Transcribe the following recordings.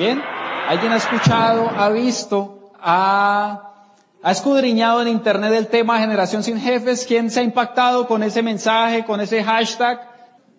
Bien, alguien ha escuchado, ha visto, ha, escudriñado en internet el tema generación sin jefes. ¿Quién se ha impactado con ese mensaje, con ese hashtag?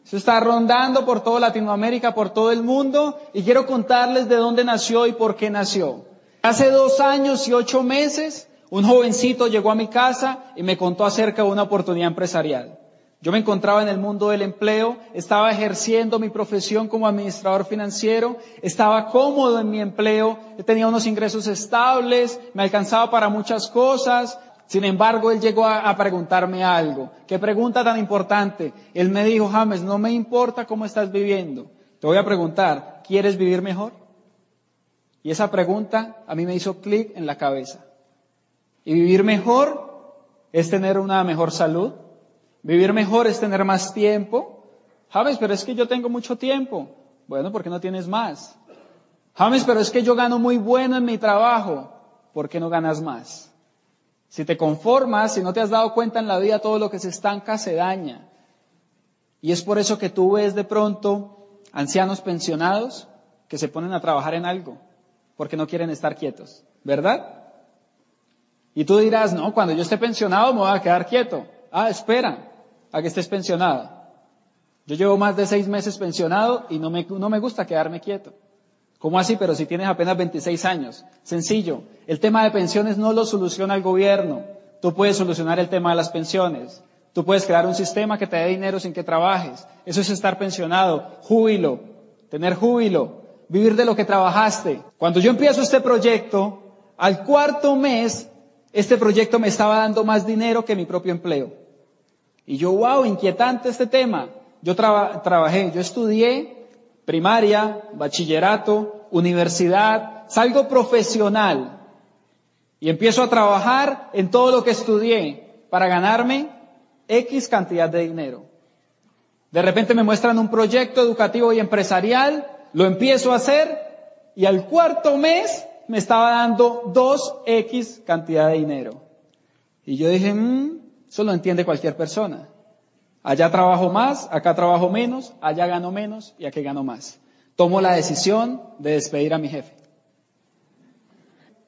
Se está rondando por toda Latinoamérica, por todo el mundo, y quiero contarles de dónde nació y por qué nació. Hace dos años y ocho meses, un jovencito llegó a mi casa y me contó acerca de una oportunidad empresarial. Yo me encontraba en el mundo del empleo, estaba ejerciendo mi profesión como administrador financiero, estaba cómodo en mi empleo, tenía unos ingresos estables, me alcanzaba para muchas cosas. Sin embargo, él llegó a, preguntarme algo. ¿Qué pregunta tan importante? Él me dijo, James, no me importa cómo estás viviendo. Te voy a preguntar, ¿quieres vivir mejor? Y esa pregunta a mí me hizo clic en la cabeza. Y vivir mejor es tener una mejor salud, Vivir mejor es tener más tiempo. James, pero es que yo tengo mucho tiempo. Bueno, ¿por qué no tienes más? James, pero es que yo gano muy bueno en mi trabajo. ¿Por qué no ganas más? Si te conformas, si no te has dado cuenta en la vida, todo lo que se estanca se daña. Y es por eso que tú ves de pronto ancianos pensionados que se ponen a trabajar en algo, porque no quieren estar quietos, ¿verdad? Y tú dirás, no, cuando yo esté pensionado me voy a quedar quieto. Ah, espera, a que estés pensionado. Yo llevo más de seis meses pensionado y no me, no me gusta quedarme quieto. ¿Cómo así? Pero si tienes apenas 26 años. Sencillo. El tema de pensiones no lo soluciona el gobierno. Tú puedes solucionar el tema de las pensiones. Tú puedes crear un sistema que te dé dinero sin que trabajes. Eso es estar pensionado. Júbilo. Tener júbilo. Vivir de lo que trabajaste. Cuando yo empiezo este proyecto, al cuarto mes, este proyecto me estaba dando más dinero que mi propio empleo. Y yo, wow, inquietante este tema. Yo trabajé, yo estudié primaria, bachillerato, universidad, salgo profesional y empiezo a trabajar en todo lo que estudié para ganarme X cantidad de dinero. De repente me muestran un proyecto educativo y empresarial, lo empiezo a hacer y al cuarto mes me estaba dando 2X cantidad de dinero. Y yo dije, mmm, eso lo entiende cualquier persona. Allá trabajo más, acá trabajo menos, allá gano menos y aquí gano más. Tomo la decisión de despedir a mi jefe.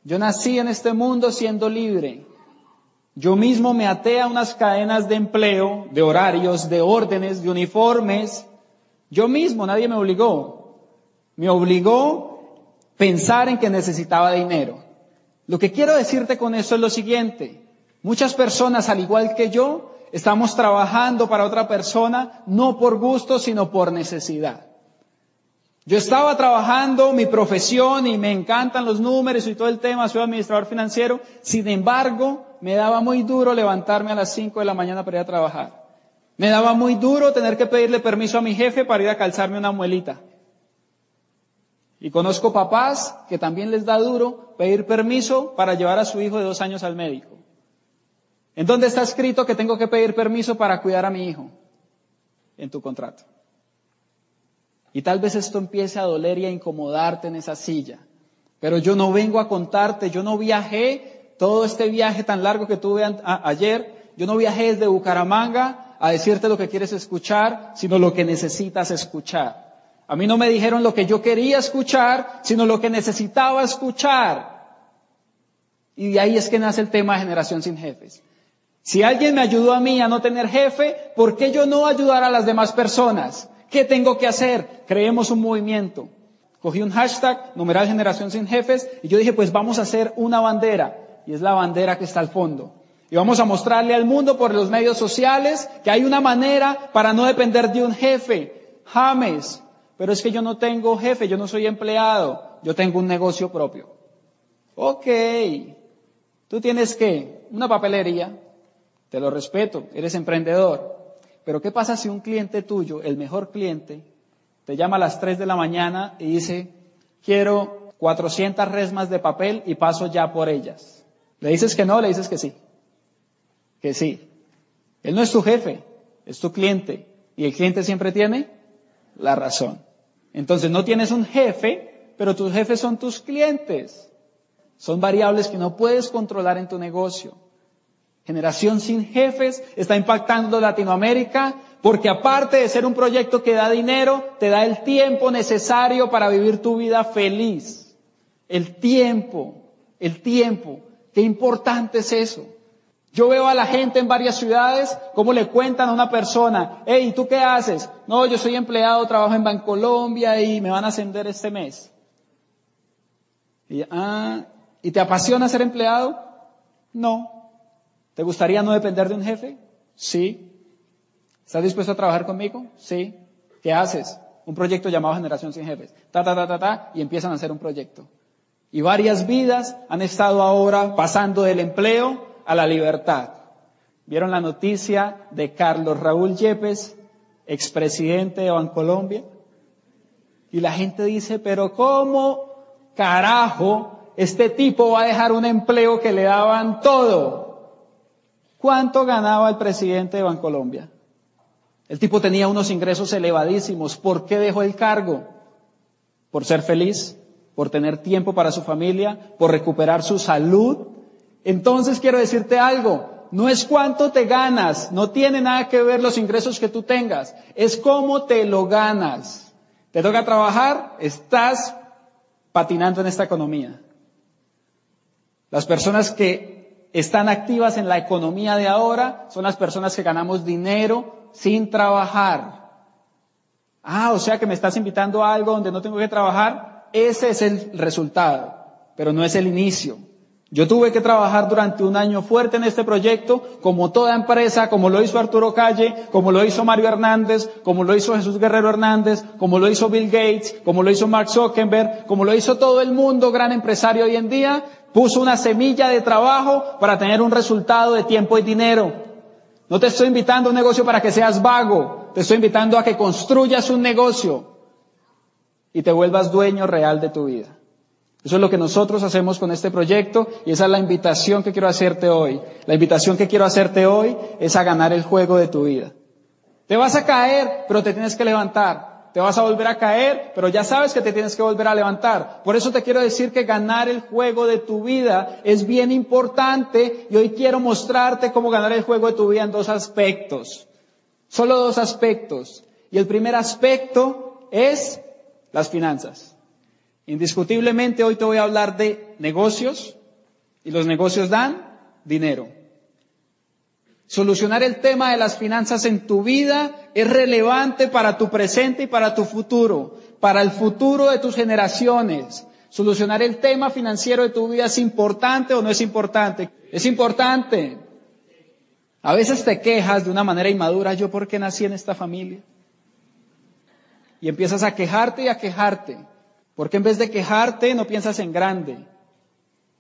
Yo nací en este mundo siendo libre. Yo mismo me até a unas cadenas de empleo, de horarios, de órdenes, de uniformes. Yo mismo, nadie me obligó. Me obligó pensar en que necesitaba dinero. Lo que quiero decirte con eso es lo siguiente. Muchas personas, al igual que yo, estamos trabajando para otra persona no por gusto, sino por necesidad. Yo estaba trabajando mi profesión y me encantan los números y todo el tema, soy administrador financiero, sin embargo, me daba muy duro levantarme a las 5 de la mañana para ir a trabajar. Me daba muy duro tener que pedirle permiso a mi jefe para ir a calzarme una muelita. Y conozco papás que también les da duro pedir permiso para llevar a su hijo de dos años al médico. ¿En dónde está escrito que tengo que pedir permiso para cuidar a mi hijo? En tu contrato. Y tal vez esto empiece a doler y a incomodarte en esa silla. Pero yo no vengo a contarte, yo no viajé todo este viaje tan largo que tuve ayer, yo no viajé desde Bucaramanga a decirte lo que quieres escuchar, sino lo que necesitas escuchar. A mí no me dijeron lo que yo quería escuchar, sino lo que necesitaba escuchar. Y de ahí es que nace el tema de generación sin jefes. Si alguien me ayudó a mí a no tener jefe, ¿por qué yo no ayudar a las demás personas? ¿Qué tengo que hacer? Creemos un movimiento. Cogí un hashtag, numeral generación sin jefes, y yo dije, pues vamos a hacer una bandera. Y es la bandera que está al fondo. Y vamos a mostrarle al mundo por los medios sociales que hay una manera para no depender de un jefe. James, pero es que yo no tengo jefe, yo no soy empleado, yo tengo un negocio propio. Ok, tú tienes que una papelería, te lo respeto, eres emprendedor. Pero ¿qué pasa si un cliente tuyo, el mejor cliente, te llama a las 3 de la mañana y dice, quiero 400 resmas de papel y paso ya por ellas? ¿Le dices que no le dices que sí? Que sí. Él no es tu jefe, es tu cliente. Y el cliente siempre tiene la razón. Entonces no tienes un jefe, pero tus jefes son tus clientes. Son variables que no puedes controlar en tu negocio. Generación sin jefes está impactando Latinoamérica Porque aparte de ser un proyecto que da dinero, te da el tiempo necesario para vivir tu vida feliz. El tiempo, el tiempo. Qué importante es eso. Yo veo a la gente en varias ciudades cómo le cuentan a una persona, hey, ¿tú qué haces? No, yo soy empleado, trabajo en Bancolombia y me van a ascender este mes. Y, ah, ¿y te apasiona ser empleado? No. ¿Te gustaría no depender de un jefe? Sí. ¿Estás dispuesto a trabajar conmigo? Sí. ¿Qué haces? Un proyecto llamado Generación Sin Jefes. Ta, ta, ta, ta, ta, y empiezan a hacer un proyecto. Y varias vidas han estado ahora pasando del empleo a la libertad. ¿Vieron la noticia de Carlos Raúl Yepes, expresidente de Bancolombia? Y la gente dice, pero ¿cómo carajo este tipo va a dejar un empleo que le daban todo? ¿Cuánto ganaba el presidente de Bancolombia? El tipo tenía unos ingresos elevadísimos. ¿Por qué dejó el cargo? ¿Por ser feliz? ¿Por tener tiempo para su familia? ¿Por recuperar su salud? Entonces quiero decirte algo, no es cuánto te ganas, no tiene nada que ver los ingresos que tú tengas, es cómo te lo ganas. Te toca trabajar, estás patinando en esta economía. Las personas que están activas en la economía de ahora son las personas que ganamos dinero sin trabajar. Ah, o sea que me estás invitando a algo donde no tengo que trabajar. Ese es el resultado, pero no es el inicio. Yo tuve que trabajar durante un año fuerte en este proyecto, como toda empresa, como lo hizo Arturo Calle, como lo hizo Mario Hernández, como lo hizo Jesús Guerrero Hernández, como lo hizo Bill Gates, como lo hizo Mark Zuckerberg, como lo hizo todo el mundo, gran empresario hoy en día, puso una semilla de trabajo para tener un resultado de tiempo y dinero. No te estoy invitando a un negocio para que seas vago, te estoy invitando a que construyas un negocio y te vuelvas dueño real de tu vida. Eso es lo que nosotros hacemos con este proyecto y esa es la invitación que quiero hacerte hoy. La invitación que quiero hacerte hoy es a ganar el juego de tu vida. Te vas a caer, pero te tienes que levantar. Te vas a volver a caer, pero ya sabes que te tienes que volver a levantar. Por eso te quiero decir que ganar el juego de tu vida es bien importante y hoy quiero mostrarte cómo ganar el juego de tu vida en dos aspectos. Solo dos aspectos. Y el primer aspecto es las finanzas. Indiscutiblemente hoy te voy a hablar de negocios y los negocios dan dinero. Solucionar el tema de las finanzas en tu vida es relevante para tu presente y para tu futuro, para el futuro de tus generaciones. Solucionar el tema financiero de tu vida es importante o no es importante. Es importante. A veces te quejas de una manera inmadura, yo por qué nací en esta familia. Y empiezas a quejarte y a quejarte. ¿Por qué en vez de quejarte no piensas en grande?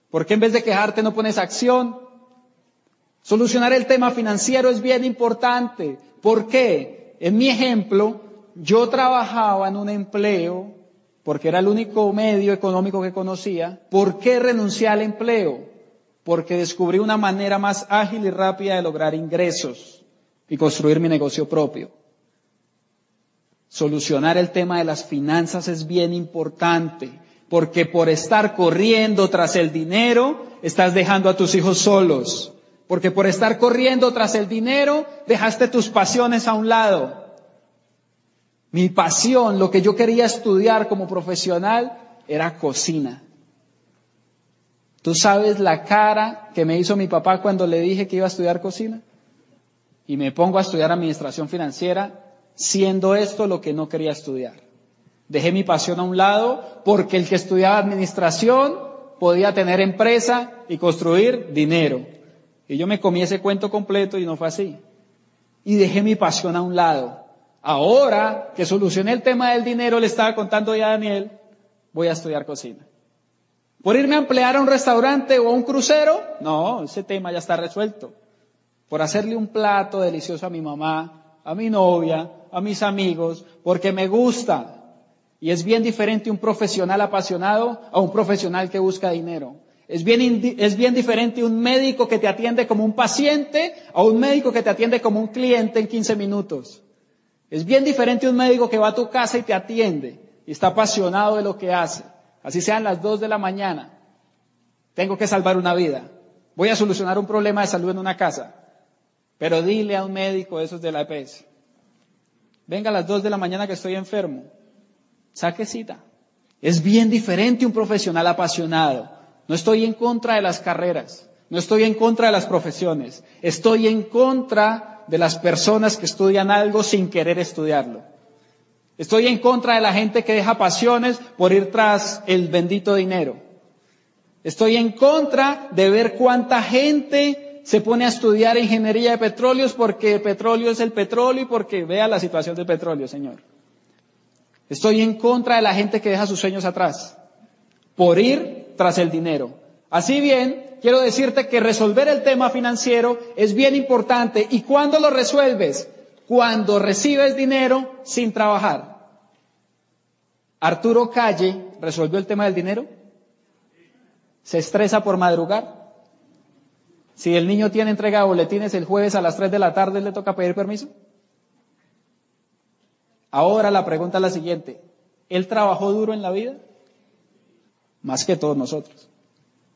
¿Por qué en vez de quejarte no pones acción? Solucionar el tema financiero es bien importante. ¿Por qué? En mi ejemplo, yo trabajaba en un empleo porque era el único medio económico que conocía. ¿Por qué renuncié al empleo? Porque descubrí una manera más ágil y rápida de lograr ingresos y construir mi negocio propio. Solucionar el tema de las finanzas es bien importante, porque por estar corriendo tras el dinero, estás dejando a tus hijos solos. Porque por estar corriendo tras el dinero, dejaste tus pasiones a un lado. Mi pasión, lo que yo quería estudiar como profesional, era cocina. ¿Tú sabes la cara que me hizo mi papá cuando le dije que iba a estudiar cocina? Y me pongo a estudiar administración financiera siendo esto lo que no quería estudiar. Dejé mi pasión a un lado porque el que estudiaba administración podía tener empresa y construir dinero. Y yo me comí ese cuento completo y no fue así. Y dejé mi pasión a un lado. Ahora que solucioné el tema del dinero, le estaba contando ya a Daniel, voy a estudiar cocina. ¿Por irme a emplear a un restaurante o a un crucero? No, ese tema ya está resuelto. Por hacerle un plato delicioso a mi mamá, a mi novia, a mis amigos porque me gusta. Y es bien diferente un profesional apasionado a un profesional que busca dinero. Es bien, es bien diferente un médico que te atiende como un paciente a un médico que te atiende como un cliente en 15 minutos. Es bien diferente un médico que va a tu casa y te atiende y está apasionado de lo que hace. Así sean las 2 de la mañana. Tengo que salvar una vida. Voy a solucionar un problema de salud en una casa. Pero dile a un médico, esos de la EPS, Venga a las 2 de la mañana que estoy enfermo. Saque cita. Es bien diferente un profesional apasionado. No estoy en contra de las carreras. No estoy en contra de las profesiones. Estoy en contra de las personas que estudian algo sin querer estudiarlo. Estoy en contra de la gente que deja pasiones por ir tras el bendito dinero. Estoy en contra de ver cuánta gente se pone a estudiar ingeniería de petróleos porque el petróleo es el petróleo y porque vea la situación del petróleo, Señor. Estoy en contra de la gente que deja sus sueños atrás por ir tras el dinero. Así bien, quiero decirte que resolver el tema financiero es bien importante. ¿Y cuándo lo resuelves? Cuando recibes dinero sin trabajar. Arturo Calle resolvió el tema del dinero se estresa por madrugar. Si el niño tiene entrega de boletines el jueves a las 3 de la tarde, ¿le toca pedir permiso? Ahora la pregunta es la siguiente. ¿Él trabajó duro en la vida? Más que todos nosotros.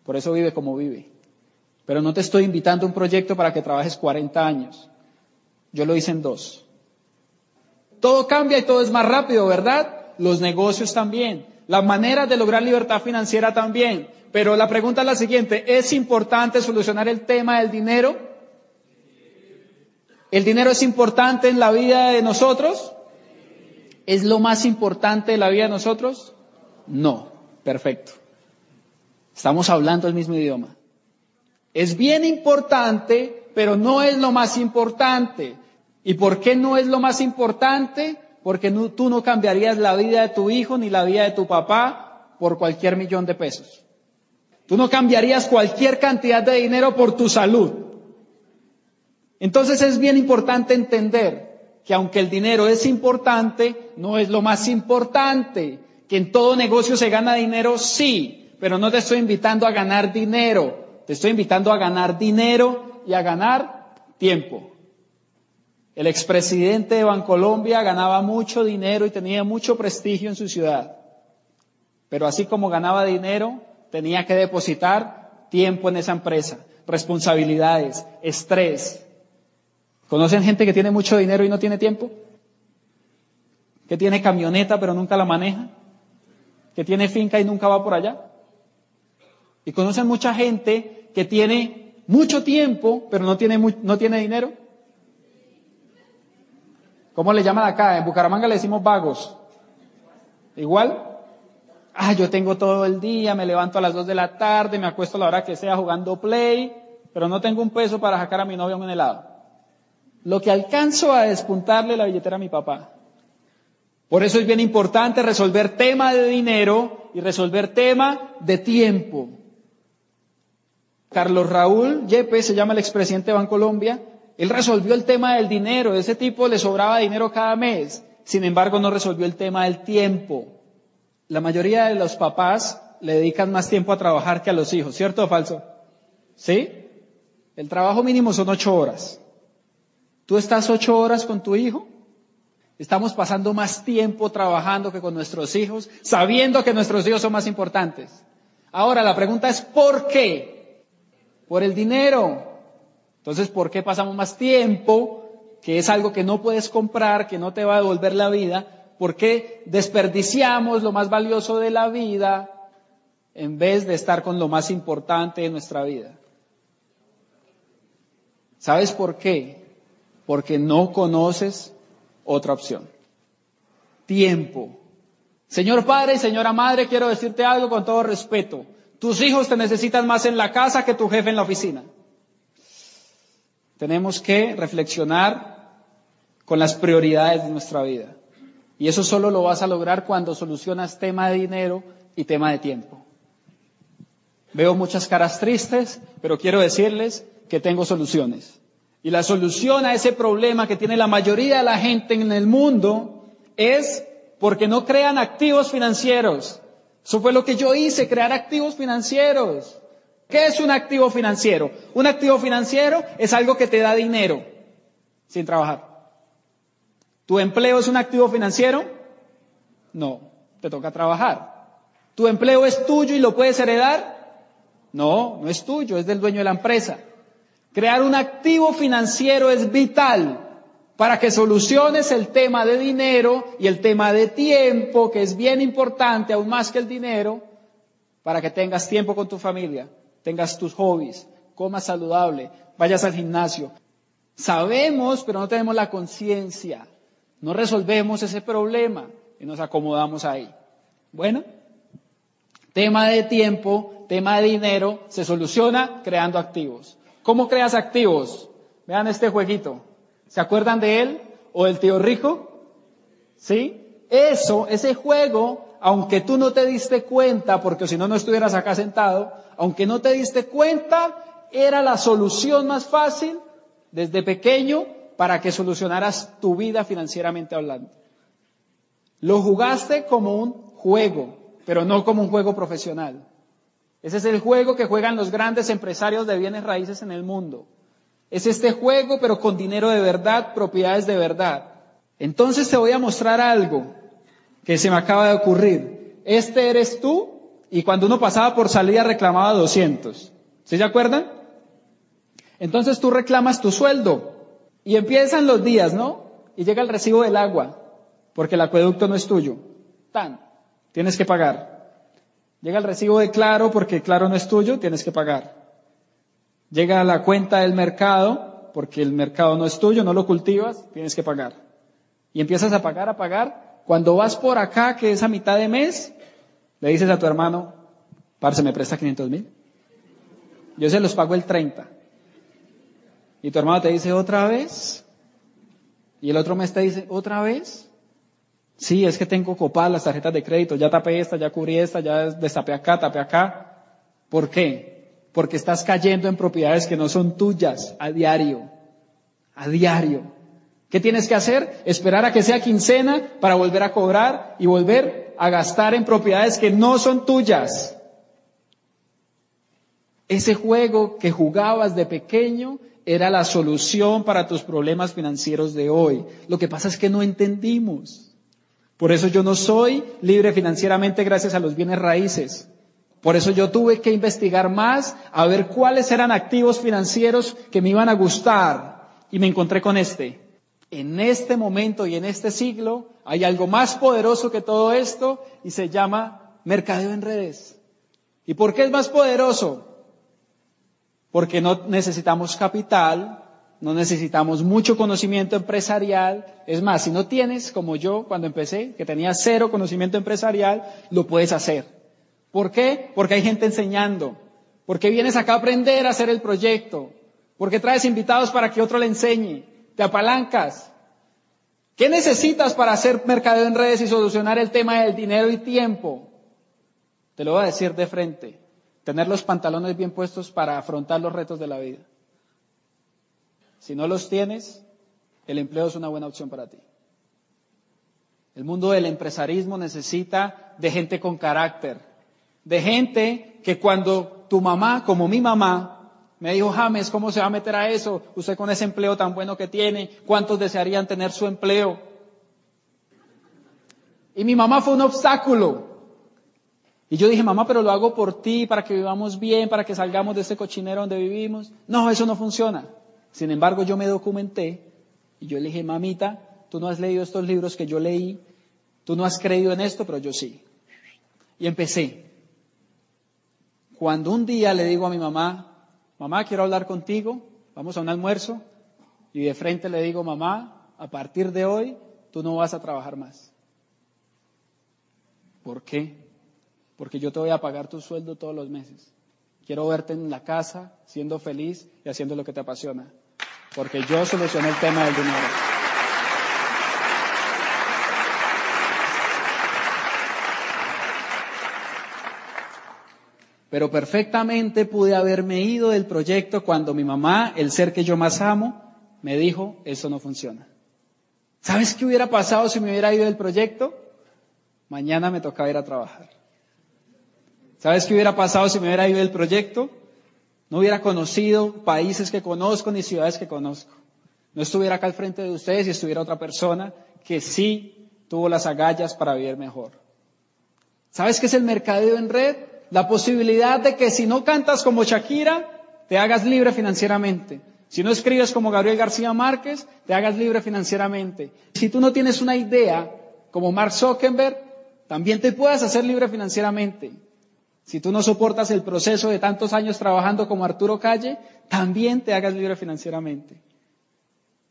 Por eso vive como vive. Pero no te estoy invitando a un proyecto para que trabajes 40 años. Yo lo hice en dos. Todo cambia y todo es más rápido, ¿verdad? Los negocios también. Las maneras de lograr libertad financiera también. Pero la pregunta es la siguiente, ¿es importante solucionar el tema del dinero? ¿El dinero es importante en la vida de nosotros? ¿Es lo más importante de la vida de nosotros? No. Perfecto. Estamos hablando el mismo idioma. Es bien importante, pero no es lo más importante. ¿Y por qué no es lo más importante? Porque tú no cambiarías la vida de tu hijo ni la vida de tu papá por cualquier millón de pesos. Tú no cambiarías cualquier cantidad de dinero por tu salud. Entonces es bien importante entender que aunque el dinero es importante, no es lo más importante. Que en todo negocio se gana dinero, sí, pero no te estoy invitando a ganar dinero. Te estoy invitando a ganar dinero y a ganar tiempo. El expresidente de Bancolombia ganaba mucho dinero y tenía mucho prestigio en su ciudad. Pero así como ganaba dinero, tenía que depositar tiempo en esa empresa, responsabilidades, estrés. ¿Conocen gente que tiene mucho dinero y no tiene tiempo? ¿Que tiene camioneta pero nunca la maneja? ¿Que tiene finca y nunca va por allá? ¿Y conocen mucha gente que tiene mucho tiempo pero no tiene, no tiene dinero? ¿Cómo le llaman acá? En Bucaramanga le decimos vagos. ¿Igual? Ah, yo tengo todo el día, me levanto a las dos de la tarde, me acuesto a la hora que sea jugando play, pero no tengo un peso para sacar a mi novia un helado. Lo que alcanzo a despuntarle la billetera a mi papá. Por eso es bien importante resolver tema de dinero y resolver tema de tiempo. Carlos Raúl Yepes, se llama el expresidente de Bancolombia, él resolvió el tema del dinero, ese tipo le sobraba dinero cada mes, sin embargo no resolvió el tema del tiempo. La mayoría de los papás le dedican más tiempo a trabajar que a los hijos, ¿cierto o falso? ¿Sí? El trabajo mínimo son ocho horas. ¿Tú estás ocho horas con tu hijo? Estamos pasando más tiempo trabajando que con nuestros hijos, sabiendo que nuestros hijos son más importantes. Ahora, la pregunta es ¿por qué? Por el dinero. Entonces, ¿por qué pasamos más tiempo? Que es algo que no puedes comprar, que no te va a devolver la vida, ¿Por qué desperdiciamos lo más valioso de la vida en vez de estar con lo más importante de nuestra vida? ¿Sabes por qué? Porque no conoces otra opción. Tiempo. Señor Padre y señora Madre, quiero decirte algo con todo respeto. Tus hijos te necesitan más en la casa que tu jefe en la oficina. Tenemos que reflexionar con las prioridades de nuestra vida. Y eso solo lo vas a lograr cuando solucionas tema de dinero y tema de tiempo. Veo muchas caras tristes, pero quiero decirles que tengo soluciones. Y la solución a ese problema que tiene la mayoría de la gente en el mundo es porque no crean activos financieros. Eso fue lo que yo hice, crear activos financieros. ¿Qué es un activo financiero? Un activo financiero es algo que te da dinero sin trabajar. ¿Tu empleo es un activo financiero? No, te toca trabajar. ¿Tu empleo es tuyo y lo puedes heredar? No, no es tuyo, es del dueño de la empresa. Crear un activo financiero es vital para que soluciones el tema de dinero y el tema de tiempo, que es bien importante, aún más que el dinero, para que tengas tiempo con tu familia, tengas tus hobbies, comas saludable, vayas al gimnasio. Sabemos, pero no tenemos la conciencia. No resolvemos ese problema y nos acomodamos ahí. Bueno, tema de tiempo, tema de dinero, se soluciona creando activos. ¿Cómo creas activos? Vean este jueguito. ¿Se acuerdan de él? ¿O del tío rico? ¿Sí? Eso, ese juego, aunque tú no te diste cuenta, porque si no, no estuvieras acá sentado, aunque no te diste cuenta, era la solución más fácil desde pequeño para que solucionaras tu vida financieramente hablando. Lo jugaste como un juego, pero no como un juego profesional. Ese es el juego que juegan los grandes empresarios de bienes raíces en el mundo. Es este juego, pero con dinero de verdad, propiedades de verdad. Entonces te voy a mostrar algo que se me acaba de ocurrir. Este eres tú y cuando uno pasaba por salida reclamaba 200. ¿Sí se acuerdan? Entonces tú reclamas tu sueldo y empiezan los días, ¿no? Y llega el recibo del agua, porque el acueducto no es tuyo. Tan, tienes que pagar. Llega el recibo de Claro, porque Claro no es tuyo, tienes que pagar. Llega la cuenta del mercado, porque el mercado no es tuyo, no lo cultivas, tienes que pagar. Y empiezas a pagar, a pagar. Cuando vas por acá, que es a mitad de mes, le dices a tu hermano, parce, me presta 500 mil. Yo se los pago el 30. Y tu hermano te dice, ¿otra vez? Y el otro mes te dice, ¿otra vez? Sí, es que tengo copadas las tarjetas de crédito, ya tapé esta, ya cubrí esta, ya destapé acá, tapé acá. ¿Por qué? porque estás cayendo en propiedades que no son tuyas a diario, a diario. ¿Qué tienes que hacer? Esperar a que sea quincena para volver a cobrar y volver a gastar en propiedades que no son tuyas. Ese juego que jugabas de pequeño era la solución para tus problemas financieros de hoy. Lo que pasa es que no entendimos. Por eso yo no soy libre financieramente gracias a los bienes raíces. Por eso yo tuve que investigar más a ver cuáles eran activos financieros que me iban a gustar y me encontré con este. En este momento y en este siglo hay algo más poderoso que todo esto y se llama mercadeo en redes. ¿Y por qué es más poderoso? Porque no necesitamos capital, no necesitamos mucho conocimiento empresarial. Es más, si no tienes, como yo cuando empecé, que tenía cero conocimiento empresarial, lo puedes hacer. ¿Por qué? Porque hay gente enseñando. Porque vienes acá a aprender a hacer el proyecto. Porque traes invitados para que otro le enseñe. Te apalancas. ¿Qué necesitas para hacer mercadeo en redes y solucionar el tema del dinero y tiempo? Te lo voy a decir de frente. Tener los pantalones bien puestos para afrontar los retos de la vida. Si no los tienes, el empleo es una buena opción para ti. El mundo del empresarismo necesita de gente con carácter, de gente que cuando tu mamá, como mi mamá, me dijo, James, ¿cómo se va a meter a eso? Usted con ese empleo tan bueno que tiene, ¿cuántos desearían tener su empleo? Y mi mamá fue un obstáculo. Y yo dije, mamá, pero lo hago por ti, para que vivamos bien, para que salgamos de ese cochinero donde vivimos. No, eso no funciona. Sin embargo, yo me documenté y yo le dije, mamita, tú no has leído estos libros que yo leí, tú no has creído en esto, pero yo sí. Y empecé. Cuando un día le digo a mi mamá, mamá, quiero hablar contigo, vamos a un almuerzo, y de frente le digo, mamá, a partir de hoy tú no vas a trabajar más. ¿Por qué? Porque yo te voy a pagar tu sueldo todos los meses. Quiero verte en la casa, siendo feliz y haciendo lo que te apasiona. Porque yo solucioné el tema del dinero. Pero perfectamente pude haberme ido del proyecto cuando mi mamá, el ser que yo más amo, me dijo, eso no funciona. ¿Sabes qué hubiera pasado si me hubiera ido del proyecto? Mañana me tocaba ir a trabajar. ¿Sabes qué hubiera pasado si me hubiera ido del proyecto? No hubiera conocido países que conozco ni ciudades que conozco. No estuviera acá al frente de ustedes y estuviera otra persona que sí tuvo las agallas para vivir mejor. ¿Sabes qué es el mercadeo en red? la posibilidad de que si no cantas como Shakira, te hagas libre financieramente. Si no escribes como Gabriel García Márquez, te hagas libre financieramente. Si tú no tienes una idea como Mark Zuckerberg, también te puedas hacer libre financieramente. Si tú no soportas el proceso de tantos años trabajando como Arturo Calle, también te hagas libre financieramente.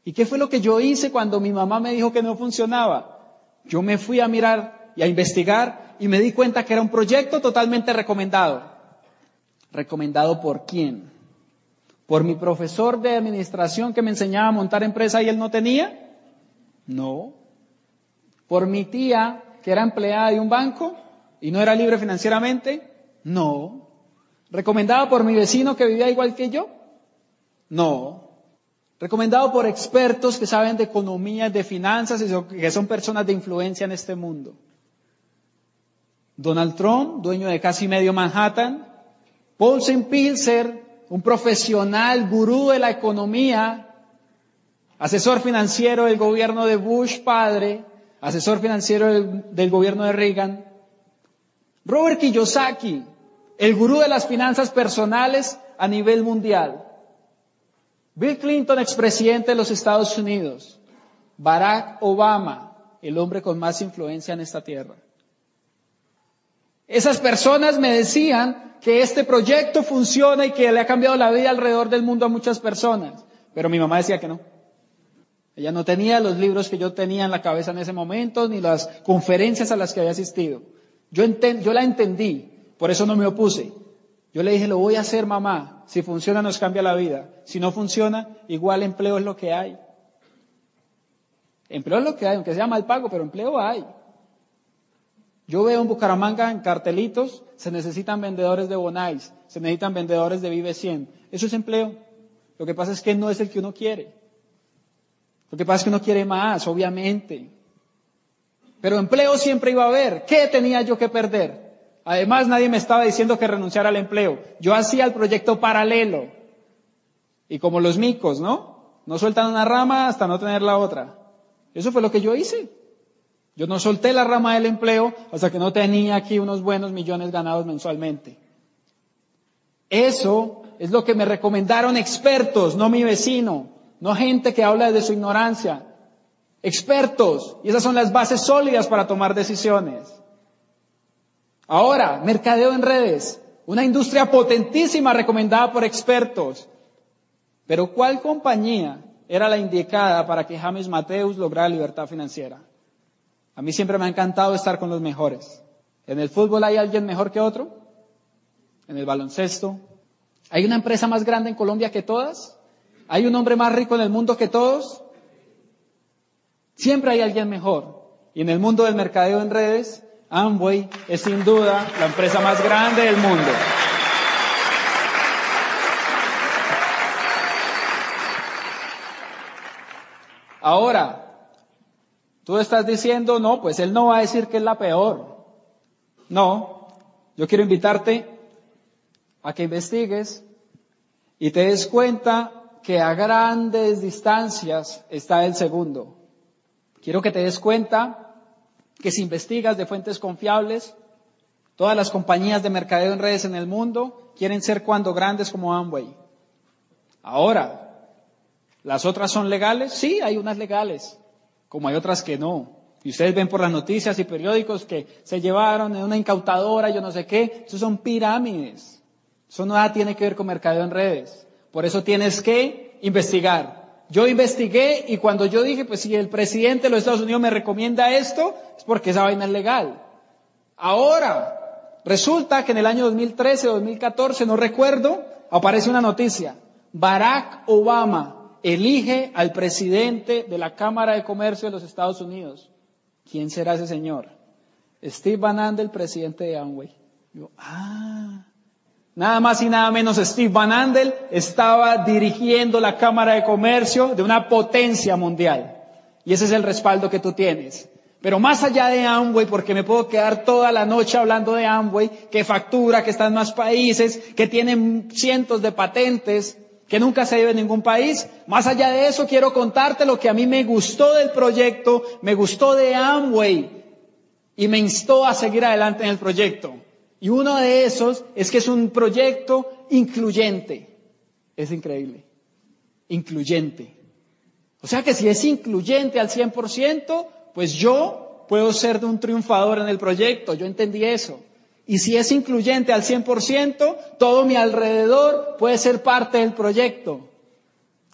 ¿Y qué fue lo que yo hice cuando mi mamá me dijo que no funcionaba? Yo me fui a mirar y a investigar y me di cuenta que era un proyecto totalmente recomendado. ¿Recomendado por quién? ¿Por mi profesor de administración que me enseñaba a montar empresa y él no tenía? No. ¿Por mi tía que era empleada de un banco y no era libre financieramente? No. ¿Recomendado por mi vecino que vivía igual que yo? No. Recomendado por expertos que saben de economía, de finanzas y que son personas de influencia en este mundo. Donald Trump, dueño de casi medio Manhattan. Paul Pilser, un profesional, gurú de la economía, asesor financiero del gobierno de Bush padre, asesor financiero del, del gobierno de Reagan. Robert Kiyosaki, el gurú de las finanzas personales a nivel mundial. Bill Clinton, expresidente de los Estados Unidos. Barack Obama, el hombre con más influencia en esta tierra. Esas personas me decían que este proyecto funciona y que le ha cambiado la vida alrededor del mundo a muchas personas. Pero mi mamá decía que no. Ella no tenía los libros que yo tenía en la cabeza en ese momento, ni las conferencias a las que había asistido. Yo, yo la entendí, por eso no me opuse. Yo le dije, lo voy a hacer mamá. Si funciona nos cambia la vida. Si no funciona, igual empleo es lo que hay. Empleo es lo que hay, aunque sea mal pago, pero empleo hay. Yo veo en Bucaramanga en cartelitos, se necesitan vendedores de Bonais, se necesitan vendedores de Vive 100. Eso es empleo. Lo que pasa es que no es el que uno quiere. Lo que pasa es que uno quiere más, obviamente. Pero empleo siempre iba a haber. ¿Qué tenía yo que perder? Además, nadie me estaba diciendo que renunciara al empleo. Yo hacía el proyecto paralelo. Y como los micos, ¿no? No sueltan una rama hasta no tener la otra. Eso fue lo que yo hice. Yo no solté la rama del empleo hasta que no tenía aquí unos buenos millones ganados mensualmente. Eso es lo que me recomendaron expertos, no mi vecino, no gente que habla de su ignorancia. Expertos. Y esas son las bases sólidas para tomar decisiones. Ahora, mercadeo en redes, una industria potentísima recomendada por expertos. Pero ¿cuál compañía era la indicada para que James Mateus lograra libertad financiera? A mí siempre me ha encantado estar con los mejores. ¿En el fútbol hay alguien mejor que otro? ¿En el baloncesto? ¿Hay una empresa más grande en Colombia que todas? ¿Hay un hombre más rico en el mundo que todos? Siempre hay alguien mejor. Y en el mundo del mercadeo en redes, Amway es sin duda la empresa más grande del mundo. Ahora, tú estás diciendo, no, pues él no va a decir que es la peor. No, yo quiero invitarte a que investigues y te des cuenta que a grandes distancias está el segundo. Quiero que te des cuenta que si investigas de fuentes confiables, todas las compañías de mercadeo en redes en el mundo quieren ser cuando grandes como Amway. Ahora, ¿las otras son legales? Sí, hay unas legales, como hay otras que no. Y ustedes ven por las noticias y periódicos que se llevaron en una incautadora, yo no sé qué, eso son pirámides. Eso nada tiene que ver con mercadeo en redes. Por eso tienes que investigar. Yo investigué y cuando yo dije, pues si el presidente de los Estados Unidos me recomienda esto, es porque esa vaina es legal. Ahora, resulta que en el año 2013 o 2014, no recuerdo, aparece una noticia. Barack Obama elige al presidente de la Cámara de Comercio de los Estados Unidos. ¿Quién será ese señor? Steve Van Andel, presidente de Amway. Yo, ah, Nada más y nada menos Steve Van Andel estaba dirigiendo la Cámara de Comercio de una potencia mundial. Y ese es el respaldo que tú tienes. Pero más allá de Amway, porque me puedo quedar toda la noche hablando de Amway, que factura, que está en más países, que tiene cientos de patentes, que nunca se ido en ningún país. Más allá de eso, quiero contarte lo que a mí me gustó del proyecto, me gustó de Amway y me instó a seguir adelante en el proyecto. Y uno de esos es que es un proyecto incluyente. Es increíble. incluyente. O sea que si es incluyente al 100%, pues yo puedo ser de un triunfador en el proyecto, yo entendí eso. Y si es incluyente al 100%, todo mi alrededor puede ser parte del proyecto.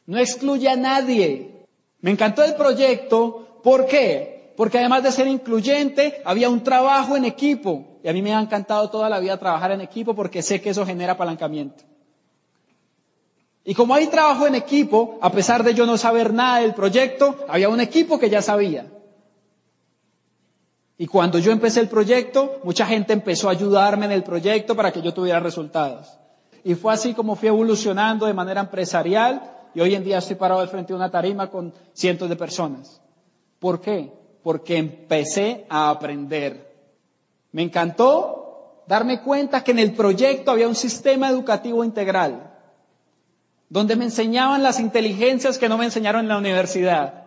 No excluye a nadie. Me encantó el proyecto, ¿por qué? Porque además de ser incluyente, había un trabajo en equipo. Y a mí me ha encantado toda la vida trabajar en equipo porque sé que eso genera apalancamiento. Y como hay trabajo en equipo, a pesar de yo no saber nada del proyecto, había un equipo que ya sabía. Y cuando yo empecé el proyecto, mucha gente empezó a ayudarme en el proyecto para que yo tuviera resultados. Y fue así como fui evolucionando de manera empresarial y hoy en día estoy parado al frente de una tarima con cientos de personas. ¿Por qué? Porque empecé a aprender. Me encantó darme cuenta que en el proyecto había un sistema educativo integral donde me enseñaban las inteligencias que no me enseñaron en la universidad.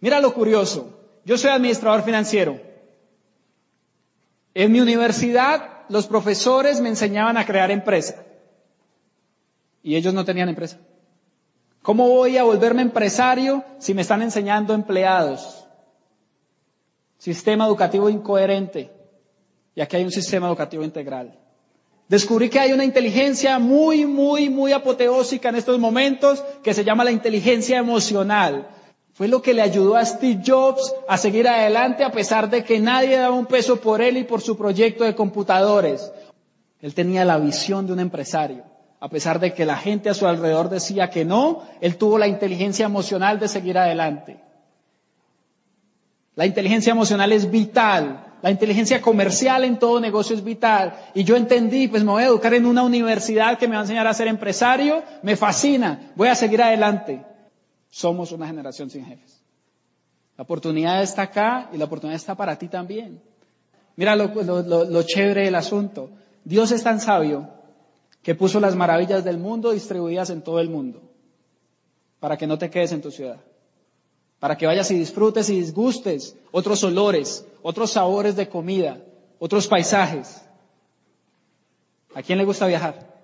Mira lo curioso, yo soy administrador financiero. En mi universidad los profesores me enseñaban a crear empresa y ellos no tenían empresa. ¿Cómo voy a volverme empresario si me están enseñando empleados? Sistema educativo incoherente. Y aquí hay un sistema educativo integral. Descubrí que hay una inteligencia muy, muy, muy apoteósica en estos momentos que se llama la inteligencia emocional. Fue lo que le ayudó a Steve Jobs a seguir adelante a pesar de que nadie daba un peso por él y por su proyecto de computadores. Él tenía la visión de un empresario. A pesar de que la gente a su alrededor decía que no, él tuvo la inteligencia emocional de seguir adelante. La inteligencia emocional es vital la inteligencia comercial en todo negocio es vital. Y yo entendí, pues me voy a educar en una universidad que me va a enseñar a ser empresario. Me fascina. Voy a seguir adelante. Somos una generación sin jefes. La oportunidad está acá y la oportunidad está para ti también. Mira lo, lo chévere del asunto. Dios es tan sabio que puso las maravillas del mundo distribuidas en todo el mundo para que no te quedes en tu ciudad para que vayas y disfrutes y disgustes otros olores, otros sabores de comida, otros paisajes. ¿A quién le gusta viajar?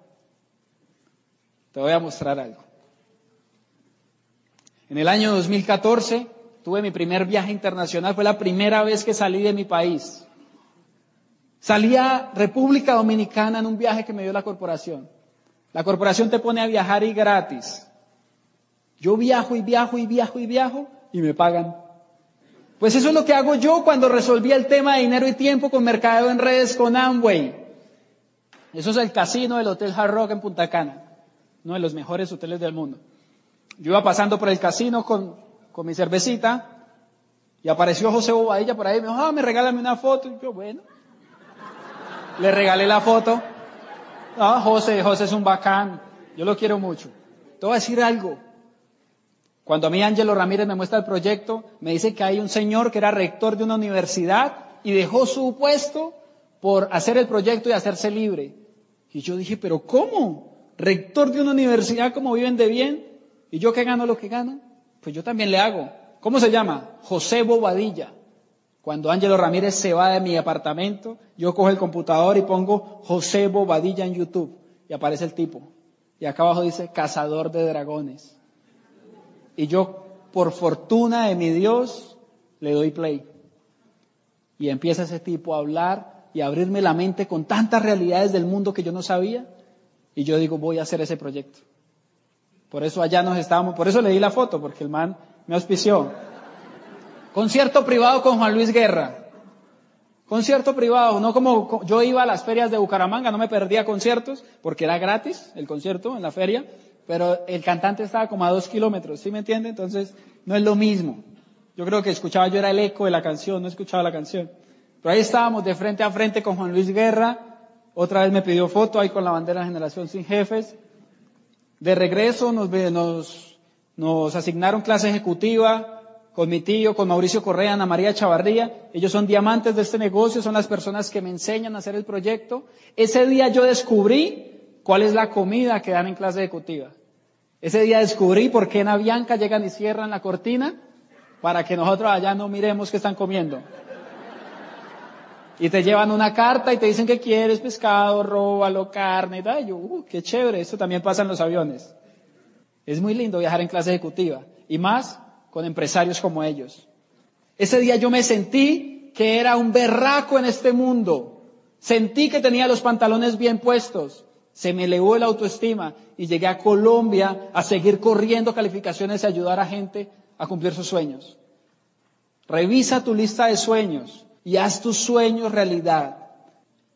Te voy a mostrar algo. En el año 2014 tuve mi primer viaje internacional, fue la primera vez que salí de mi país. Salí a República Dominicana en un viaje que me dio la corporación. La corporación te pone a viajar y gratis. Yo viajo y viajo y viajo y viajo y me pagan. Pues eso es lo que hago yo cuando resolví el tema de dinero y tiempo con mercadeo en redes con Amway. Eso es el casino del Hotel Hard Rock en Punta Cana, uno de los mejores hoteles del mundo. Yo iba pasando por el casino con, con mi cervecita y apareció José Bobadilla por ahí me dijo, ah, me regálame una foto. Y yo, bueno, le regalé la foto. Ah, José, José es un bacán, yo lo quiero mucho. Te voy a decir algo, cuando a mí Ángelo Ramírez me muestra el proyecto, me dice que hay un señor que era rector de una universidad y dejó su puesto por hacer el proyecto y hacerse libre. Y yo dije, pero ¿cómo? Rector de una universidad, ¿cómo viven de bien? ¿Y yo qué gano lo que gano? Pues yo también le hago. ¿Cómo se llama? José Bobadilla. Cuando Ángelo Ramírez se va de mi apartamento, yo cojo el computador y pongo José Bobadilla en YouTube y aparece el tipo. Y acá abajo dice cazador de dragones. Y yo, por fortuna de mi Dios, le doy play. Y empieza ese tipo a hablar y a abrirme la mente con tantas realidades del mundo que yo no sabía. Y yo digo, voy a hacer ese proyecto. Por eso allá nos estábamos, por eso le di la foto, porque el man me auspició. Concierto privado con Juan Luis Guerra. Concierto privado, no como yo iba a las ferias de Bucaramanga, no me perdía conciertos, porque era gratis el concierto en la feria pero el cantante estaba como a dos kilómetros, ¿sí me entiende? Entonces, no es lo mismo. Yo creo que escuchaba yo era el eco de la canción, no escuchaba la canción. Pero ahí estábamos de frente a frente con Juan Luis Guerra, otra vez me pidió foto ahí con la bandera de Generación Sin Jefes. De regreso nos, nos, nos asignaron clase ejecutiva con mi tío, con Mauricio Correa, Ana María Chavarría. Ellos son diamantes de este negocio, son las personas que me enseñan a hacer el proyecto. Ese día yo descubrí cuál es la comida que dan en clase ejecutiva. Ese día descubrí por qué en Avianca llegan y cierran la cortina para que nosotros allá no miremos qué están comiendo. Y te llevan una carta y te dicen que quieres pescado, róbalo, carne, y yo, uh, qué chévere, esto también pasa en los aviones. Es muy lindo viajar en clase ejecutiva y más con empresarios como ellos. Ese día yo me sentí que era un berraco en este mundo. Sentí que tenía los pantalones bien puestos. Se me elevó la autoestima y llegué a Colombia a seguir corriendo calificaciones y ayudar a gente a cumplir sus sueños. Revisa tu lista de sueños y haz tus sueños realidad.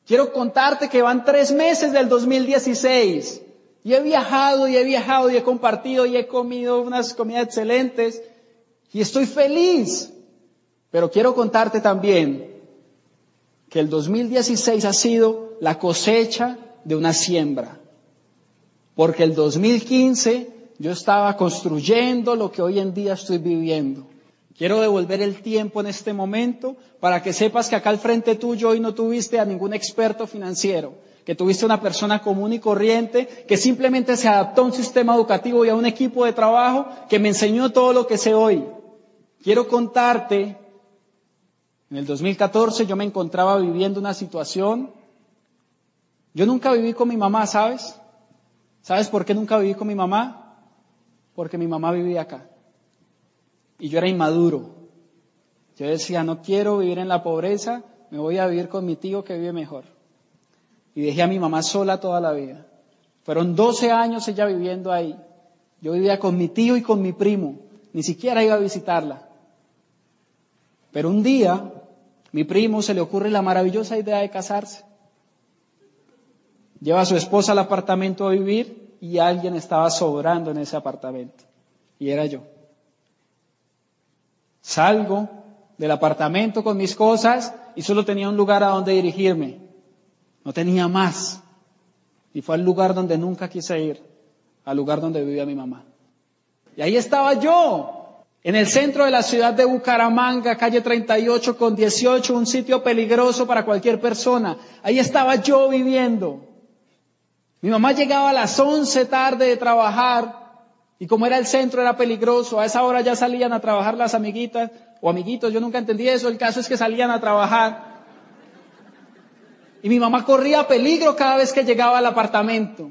Quiero contarte que van tres meses del 2016 y he viajado y he viajado y he compartido y he comido unas comidas excelentes y estoy feliz. Pero quiero contarte también que el 2016 ha sido la cosecha de una siembra. Porque el 2015 yo estaba construyendo lo que hoy en día estoy viviendo. Quiero devolver el tiempo en este momento para que sepas que acá al frente tuyo hoy no tuviste a ningún experto financiero, que tuviste una persona común y corriente que simplemente se adaptó a un sistema educativo y a un equipo de trabajo que me enseñó todo lo que sé hoy. Quiero contarte, en el 2014 yo me encontraba viviendo una situación, yo nunca viví con mi mamá, ¿sabes? ¿Sabes por qué nunca viví con mi mamá? Porque mi mamá vivía acá y yo era inmaduro. Yo decía, no quiero vivir en la pobreza, me voy a vivir con mi tío que vive mejor. Y dejé a mi mamá sola toda la vida. Fueron 12 años ella viviendo ahí. Yo vivía con mi tío y con mi primo, ni siquiera iba a visitarla. Pero un día, mi primo se le ocurre la maravillosa idea de casarse. Lleva a su esposa al apartamento a vivir y alguien estaba sobrando en ese apartamento. Y era yo. Salgo del apartamento con mis cosas y solo tenía un lugar a donde dirigirme. No tenía más. Y fue al lugar donde nunca quise ir, al lugar donde vivía mi mamá. Y ahí estaba yo, en el centro de la ciudad de Bucaramanga, calle 38 con 18, un sitio peligroso para cualquier persona. Ahí estaba yo viviendo. Mi mamá llegaba a las 11 tarde de trabajar y como era el centro, era peligroso. A esa hora ya salían a trabajar las amiguitas o amiguitos. Yo nunca entendí eso. El caso es que salían a trabajar. Y mi mamá corría peligro cada vez que llegaba al apartamento.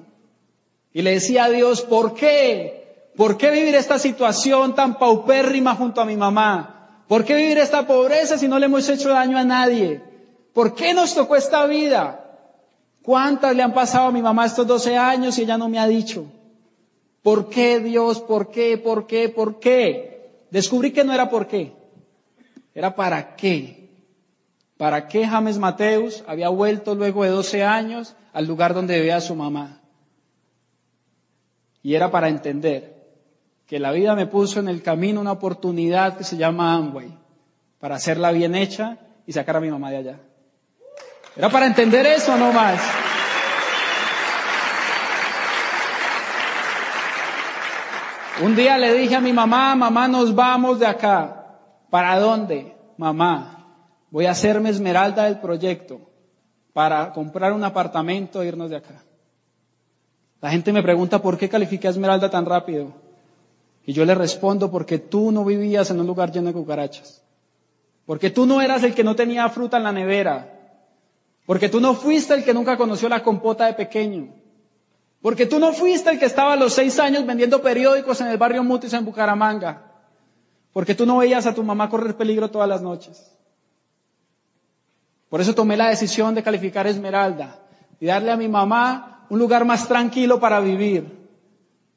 Y le decía a Dios, ¿por qué? ¿Por qué vivir esta situación tan paupérrima junto a mi mamá? ¿Por qué vivir esta pobreza si no le hemos hecho daño a nadie? ¿Por qué nos tocó esta vida? ¿Cuántas le han pasado a mi mamá estos 12 años y ella no me ha dicho? ¿Por qué Dios? ¿Por qué? ¿Por qué? ¿Por qué? Descubrí que no era por qué. Era para qué. ¿Para qué James Mateus había vuelto luego de 12 años al lugar donde vivía su mamá? Y era para entender que la vida me puso en el camino una oportunidad que se llama Amway, para hacerla bien hecha y sacar a mi mamá de allá. Era para entender eso no más. Un día le dije a mi mamá, mamá, nos vamos de acá. ¿Para dónde? Mamá, voy a hacerme esmeralda del proyecto para comprar un apartamento e irnos de acá. La gente me pregunta por qué califiqué a esmeralda tan rápido. Y yo le respondo porque tú no vivías en un lugar lleno de cucarachas. Porque tú no eras el que no tenía fruta en la nevera. Porque tú no fuiste el que nunca conoció la compota de pequeño. Porque tú no fuiste el que estaba a los seis años vendiendo periódicos en el barrio Mutis en Bucaramanga. Porque tú no veías a tu mamá correr peligro todas las noches. Por eso tomé la decisión de calificar Esmeralda y darle a mi mamá un lugar más tranquilo para vivir.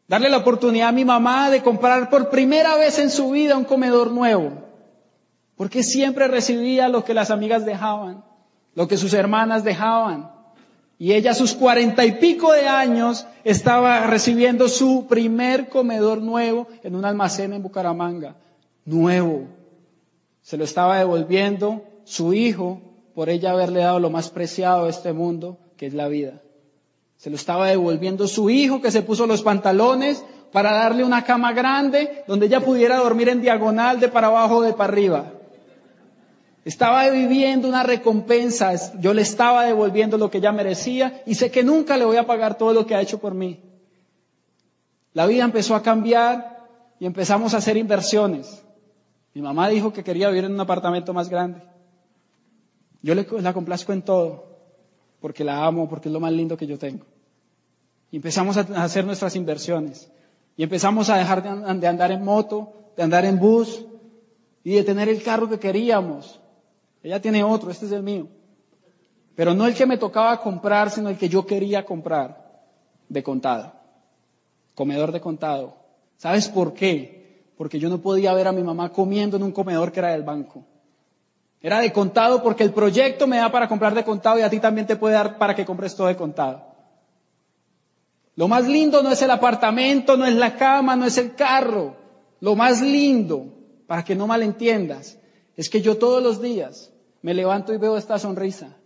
Darle la oportunidad a mi mamá de comprar por primera vez en su vida un comedor nuevo. Porque siempre recibía lo que las amigas dejaban, lo que sus hermanas dejaban. Y ella a sus cuarenta y pico de años estaba recibiendo su primer comedor nuevo en un almacén en Bucaramanga. Nuevo. Se lo estaba devolviendo su hijo por ella haberle dado lo más preciado de este mundo, que es la vida. Se lo estaba devolviendo su hijo que se puso los pantalones para darle una cama grande donde ella pudiera dormir en diagonal de para abajo o de para arriba. Estaba viviendo una recompensa, yo le estaba devolviendo lo que ella merecía y sé que nunca le voy a pagar todo lo que ha hecho por mí. La vida empezó a cambiar y empezamos a hacer inversiones. Mi mamá dijo que quería vivir en un apartamento más grande. Yo le, la complazco en todo, porque la amo, porque es lo más lindo que yo tengo. Y empezamos a hacer nuestras inversiones. Y empezamos a dejar de andar en moto, de andar en bus y de tener el carro que queríamos. Ella tiene otro, este es el mío. Pero no el que me tocaba comprar, sino el que yo quería comprar de contado. Comedor de contado. ¿Sabes por qué? Porque yo no podía ver a mi mamá comiendo en un comedor que era del banco. Era de contado porque el proyecto me da para comprar de contado y a ti también te puede dar para que compres todo de contado. Lo más lindo no es el apartamento, no es la cama, no es el carro. Lo más lindo, para que no malentiendas, es que yo todos los días me levanto y veo esta sonrisa.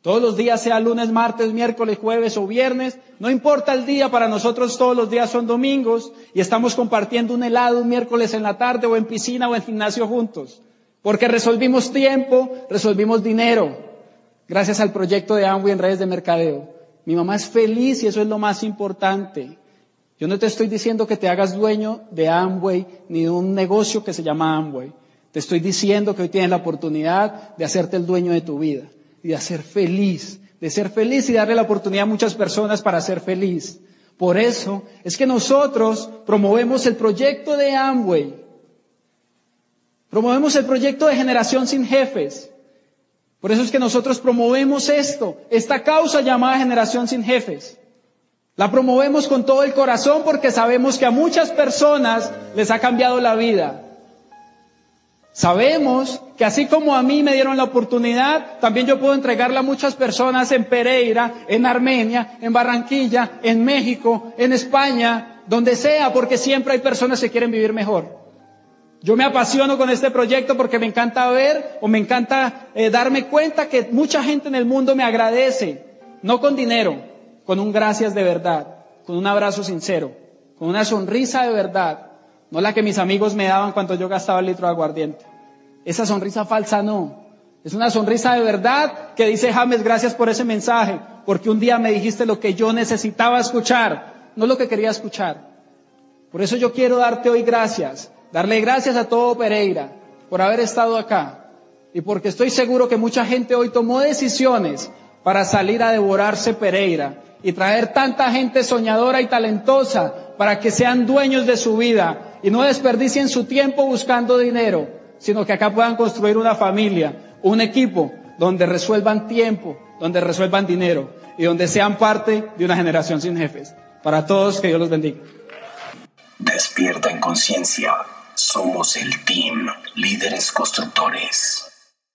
Todos los días, sea lunes, martes, miércoles, jueves o viernes, no importa el día, para nosotros todos los días son domingos y estamos compartiendo un helado un miércoles en la tarde o en piscina o en gimnasio juntos. Porque resolvimos tiempo, resolvimos dinero, gracias al proyecto de Amway en redes de mercadeo. Mi mamá es feliz y eso es lo más importante. Yo no te estoy diciendo que te hagas dueño de Amway ni de un negocio que se llama Amway. Te estoy diciendo que hoy tienes la oportunidad de hacerte el dueño de tu vida y de ser feliz, de ser feliz y darle la oportunidad a muchas personas para ser feliz. Por eso es que nosotros promovemos el proyecto de Amway Promovemos el proyecto de generación sin jefes. Por eso es que nosotros promovemos esto, esta causa llamada generación sin jefes. La promovemos con todo el corazón porque sabemos que a muchas personas les ha cambiado la vida. Sabemos que así como a mí me dieron la oportunidad, también yo puedo entregarla a muchas personas en Pereira, en Armenia, en Barranquilla, en México, en España, donde sea, porque siempre hay personas que quieren vivir mejor. Yo me apasiono con este proyecto porque me encanta ver o me encanta eh, darme cuenta que mucha gente en el mundo me agradece, no con dinero, con un gracias de verdad, con un abrazo sincero, con una sonrisa de verdad, no la que mis amigos me daban cuando yo gastaba el litro de aguardiente. Esa sonrisa falsa no. Es una sonrisa de verdad que dice James, gracias por ese mensaje, porque un día me dijiste lo que yo necesitaba escuchar, no lo que quería escuchar. Por eso yo quiero darte hoy gracias Darle gracias a todo Pereira por haber estado acá y porque estoy seguro que mucha gente hoy tomó decisiones para salir a devorarse Pereira y traer tanta gente soñadora y talentosa para que sean dueños de su vida y no desperdicien su tiempo buscando dinero, sino que acá puedan construir una familia, un equipo donde resuelvan tiempo, donde resuelvan dinero y donde sean parte de una generación sin jefes. Para todos, que Dios los bendiga. Despierta en conciencia. Somos el team Líderes Constructores.